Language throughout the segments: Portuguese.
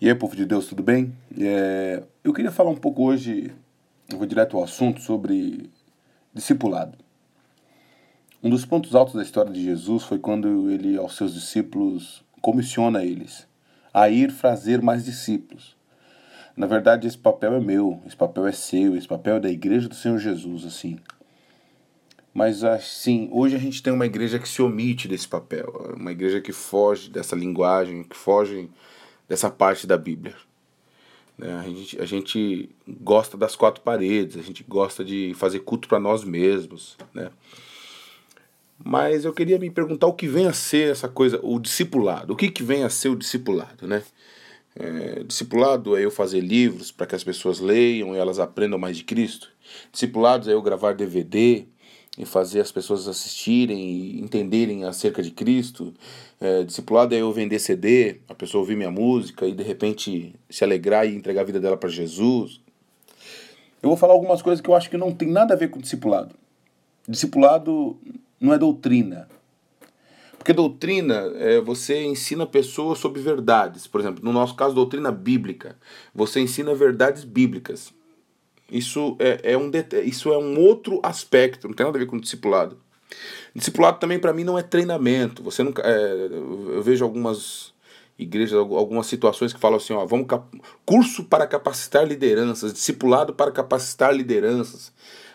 E aí, povo de Deus, tudo bem? É, eu queria falar um pouco hoje, eu vou direto ao assunto, sobre discipulado. Um dos pontos altos da história de Jesus foi quando ele, aos seus discípulos, comissiona eles a ir fazer mais discípulos. Na verdade, esse papel é meu, esse papel é seu, esse papel é da igreja do Senhor Jesus, assim. Mas assim, hoje a gente tem uma igreja que se omite desse papel, uma igreja que foge dessa linguagem, que foge dessa parte da Bíblia. Né? A, gente, a gente gosta das quatro paredes, a gente gosta de fazer culto para nós mesmos. Né? Mas eu queria me perguntar o que vem a ser essa coisa, o discipulado. O que, que vem a ser o discipulado? Né? É, discipulado é eu fazer livros para que as pessoas leiam e elas aprendam mais de Cristo. Discipulado é eu gravar DVD e fazer as pessoas assistirem e entenderem acerca de Cristo. É, discipulado é eu vender CD, a pessoa ouvir minha música e de repente se alegrar e entregar a vida dela para Jesus. Eu vou falar algumas coisas que eu acho que não tem nada a ver com discipulado. Discipulado não é doutrina. Porque doutrina, é, você ensina pessoas sobre verdades. Por exemplo, no nosso caso, doutrina bíblica. Você ensina verdades bíblicas. Isso é, é, um, isso é um outro aspecto, não tem nada a ver com discipulado. Discipulado também para mim não é treinamento. Você nunca, é, eu vejo algumas igrejas, algumas situações que falam assim, ó, vamos curso para capacitar lideranças, discipulado para capacitar lideranças,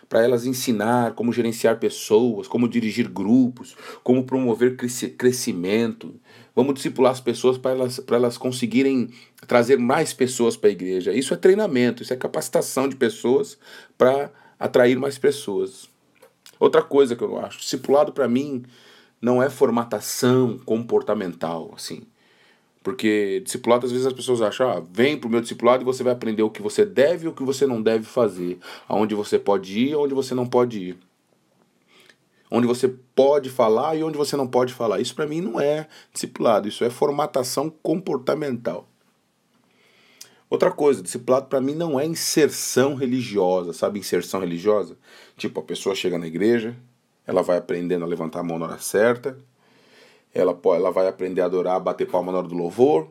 para elas ensinar como gerenciar pessoas, como dirigir grupos, como promover crescimento. Vamos discipular as pessoas para elas, elas conseguirem trazer mais pessoas para a igreja. Isso é treinamento, isso é capacitação de pessoas para atrair mais pessoas. Outra coisa que eu acho, discipulado para mim não é formatação comportamental, assim. Porque discipulado, às vezes as pessoas acham, ah, vem pro meu discipulado e você vai aprender o que você deve e o que você não deve fazer. Aonde você pode ir e onde você não pode ir onde você pode falar e onde você não pode falar. Isso para mim não é discipulado, isso é formatação comportamental. Outra coisa, discipulado para mim não é inserção religiosa, sabe inserção religiosa? Tipo, a pessoa chega na igreja, ela vai aprendendo a levantar a mão na hora certa, ela, ela vai aprender a adorar, bater palma na hora do louvor,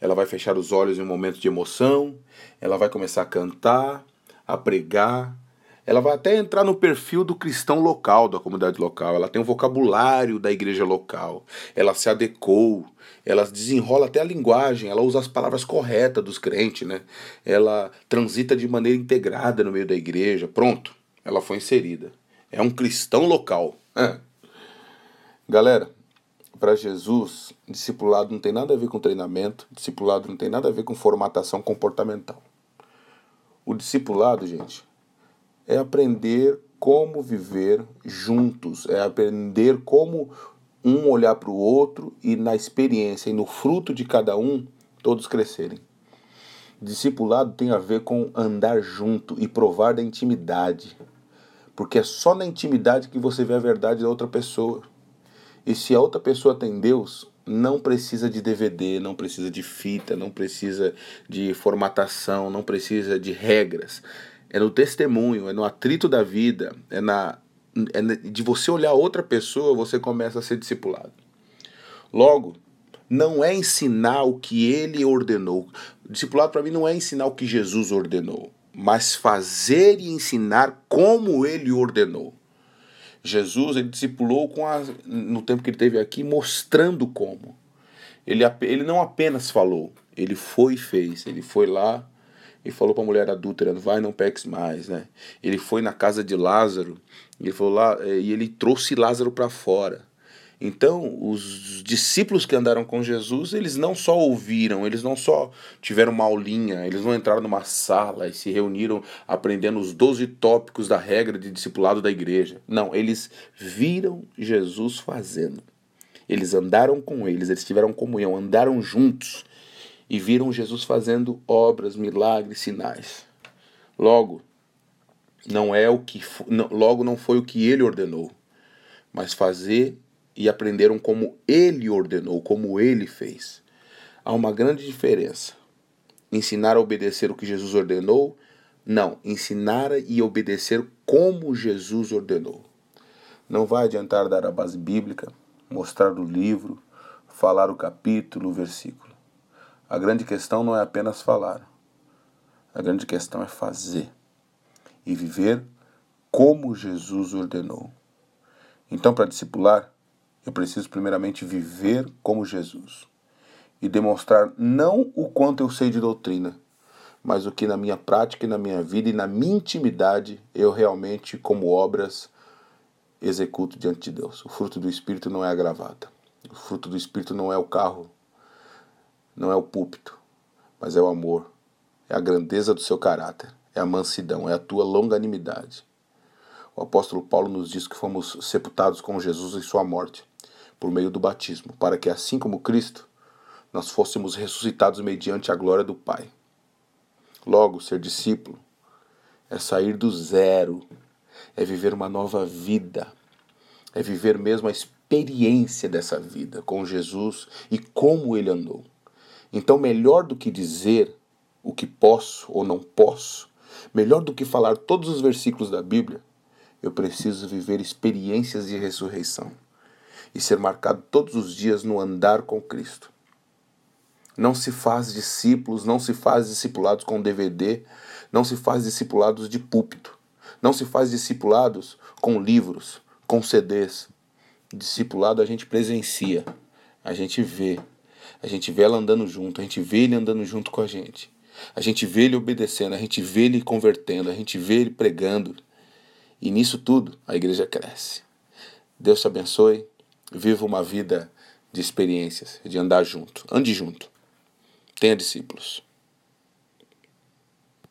ela vai fechar os olhos em um momento de emoção, ela vai começar a cantar, a pregar, ela vai até entrar no perfil do cristão local, da comunidade local. Ela tem o vocabulário da igreja local. Ela se adequou. Ela desenrola até a linguagem. Ela usa as palavras corretas dos crentes, né? Ela transita de maneira integrada no meio da igreja. Pronto, ela foi inserida. É um cristão local. É. Galera, para Jesus, discipulado não tem nada a ver com treinamento. Discipulado não tem nada a ver com formatação comportamental. O discipulado, gente, é aprender como viver juntos, é aprender como um olhar para o outro e na experiência e no fruto de cada um todos crescerem. Discipulado tem a ver com andar junto e provar da intimidade, porque é só na intimidade que você vê a verdade da outra pessoa. E se a outra pessoa tem Deus, não precisa de DVD, não precisa de fita, não precisa de formatação, não precisa de regras é no testemunho, é no atrito da vida, é na é de você olhar outra pessoa, você começa a ser discipulado. Logo, não é ensinar o que ele ordenou. Discipulado para mim não é ensinar o que Jesus ordenou, mas fazer e ensinar como ele ordenou. Jesus ele discipulou com a, no tempo que ele teve aqui, mostrando como. Ele, ele não apenas falou, ele foi e fez. Ele foi lá, e falou para a mulher adúltera, vai não peques mais, né? Ele foi na casa de Lázaro, ele falou lá, e ele trouxe Lázaro para fora. Então, os discípulos que andaram com Jesus, eles não só ouviram, eles não só tiveram uma aulinha, eles não entraram numa sala e se reuniram aprendendo os 12 tópicos da regra de discipulado da igreja. Não, eles viram Jesus fazendo. Eles andaram com eles, eles tiveram comunhão, andaram juntos e viram Jesus fazendo obras, milagres, sinais. Logo, não é o que logo não foi o que ele ordenou, mas fazer e aprenderam como ele ordenou, como ele fez. Há uma grande diferença. Ensinar a obedecer o que Jesus ordenou, não, ensinar e obedecer como Jesus ordenou. Não vai adiantar dar a base bíblica, mostrar o livro, falar o capítulo, o versículo A grande questão não é apenas falar. A grande questão é fazer e viver como Jesus ordenou. Então, para discipular, eu preciso primeiramente viver como Jesus e demonstrar não o quanto eu sei de doutrina, mas o que na minha prática e na minha vida e na minha intimidade eu realmente, como obras, executo diante de Deus. O fruto do Espírito não é a gravata. O fruto do Espírito não é o carro, não é o púlpito, mas é o amor, é a grandeza do seu caráter, é a mansidão, é a tua longanimidade. O apóstolo Paulo nos diz que fomos sepultados com Jesus em sua morte, por meio do batismo, para que, assim como Cristo, nós fôssemos ressuscitados mediante a glória do Pai. Logo, ser discípulo é sair do zero, é viver uma nova vida, é viver mesmo a experiência dessa vida com Jesus e como ele andou. Então, melhor do que dizer o que posso ou não posso, melhor do que falar todos os versículos da Bíblia, eu preciso viver experiências de ressurreição e ser marcado todos os dias no andar com Cristo. Não se faz discípulos, não se faz discipulados com DVD, não se faz discipulados de púlpito, não se faz discipulados com livros, com CDs. Discipulado a gente presencia, a gente vê, a gente vê ela andando junto, a gente vê ele andando junto com a gente. A gente vê ele obedecendo, a gente vê ele convertendo, a gente vê ele pregando. E nisso tudo a igreja cresce. Deus te abençoe. Viva uma vida de experiências, de andar junto. Ande junto. Tenha discípulos.